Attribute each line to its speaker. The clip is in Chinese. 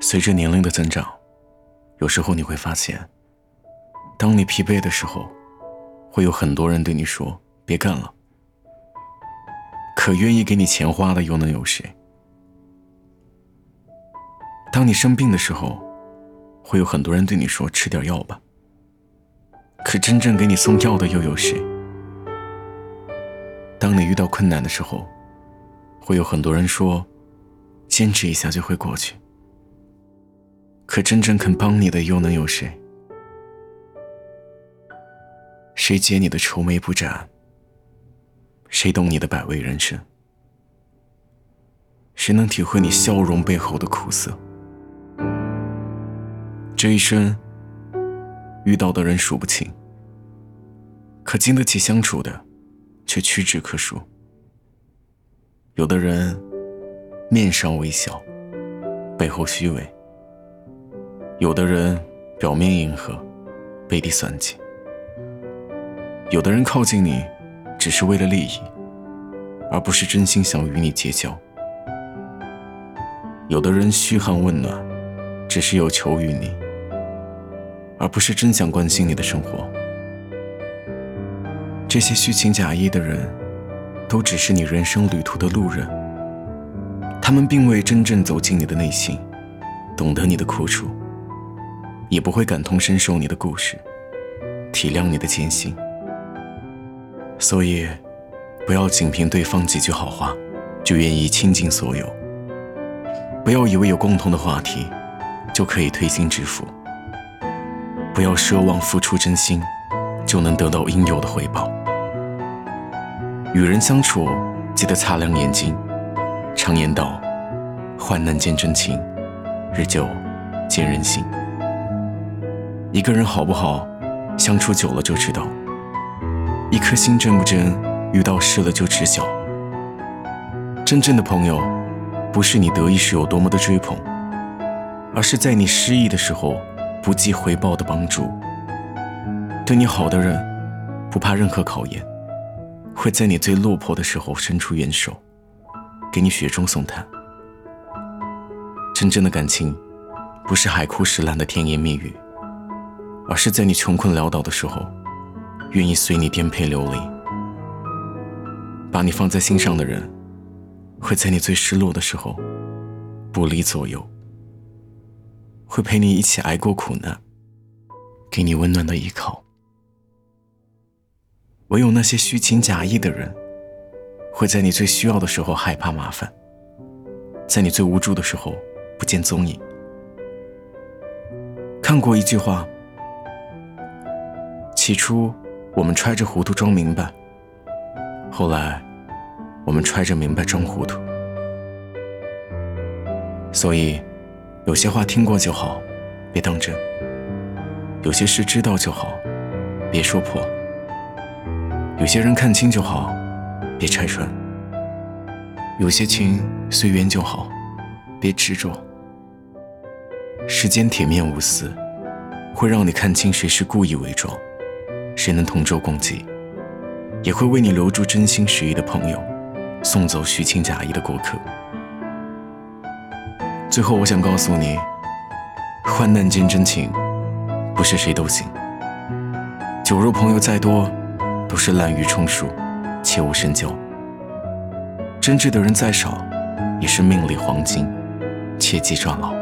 Speaker 1: 随着年龄的增长，有时候你会发现，当你疲惫的时候，会有很多人对你说“别干了”，可愿意给你钱花的又能有谁？当你生病的时候，会有很多人对你说“吃点药吧”，可真正给你送药的又有谁？当你遇到困难的时候，会有很多人说“坚持一下就会过去”。可真正肯帮你的又能有谁？谁解你的愁眉不展？谁懂你的百味人生？谁能体会你笑容背后的苦涩？这一生遇到的人数不清，可经得起相处的却屈指可数。有的人面上微笑，背后虚伪。有的人表面迎合，背地算计；有的人靠近你，只是为了利益，而不是真心想与你结交；有的人嘘寒问暖，只是有求于你，而不是真想关心你的生活。这些虚情假意的人，都只是你人生旅途的路人，他们并未真正走进你的内心，懂得你的苦楚。也不会感同身受你的故事，体谅你的艰辛。所以，不要仅凭对方几句好话，就愿意倾尽所有。不要以为有共同的话题，就可以推心置腹。不要奢望付出真心，就能得到应有的回报。与人相处，记得擦亮眼睛。常言道：“患难见真情，日久见人心。”一个人好不好，相处久了就知道；一颗心真不真，遇到事了就知晓。真正的朋友，不是你得意时有多么的追捧，而是在你失意的时候不计回报的帮助。对你好的人，不怕任何考验，会在你最落魄的时候伸出援手，给你雪中送炭。真正的感情，不是海枯石烂的甜言蜜语。而是在你穷困潦倒的时候，愿意随你颠沛流离，把你放在心上的人，会在你最失落的时候不离左右，会陪你一起挨过苦难，给你温暖的依靠。唯有那些虚情假意的人，会在你最需要的时候害怕麻烦，在你最无助的时候不见踪影。看过一句话。起初，我们揣着糊涂装明白；后来，我们揣着明白装糊涂。所以，有些话听过就好，别当真；有些事知道就好，别说破；有些人看清就好，别拆穿；有些情随缘就好，别执着。世间铁面无私，会让你看清谁是故意伪装。谁能同舟共济，也会为你留住真心实意的朋友，送走虚情假意的过客。最后，我想告诉你，患难见真情，不是谁都行。酒肉朋友再多，都是滥竽充数，切勿深交。真挚的人再少，也是命里黄金，切忌抓牢。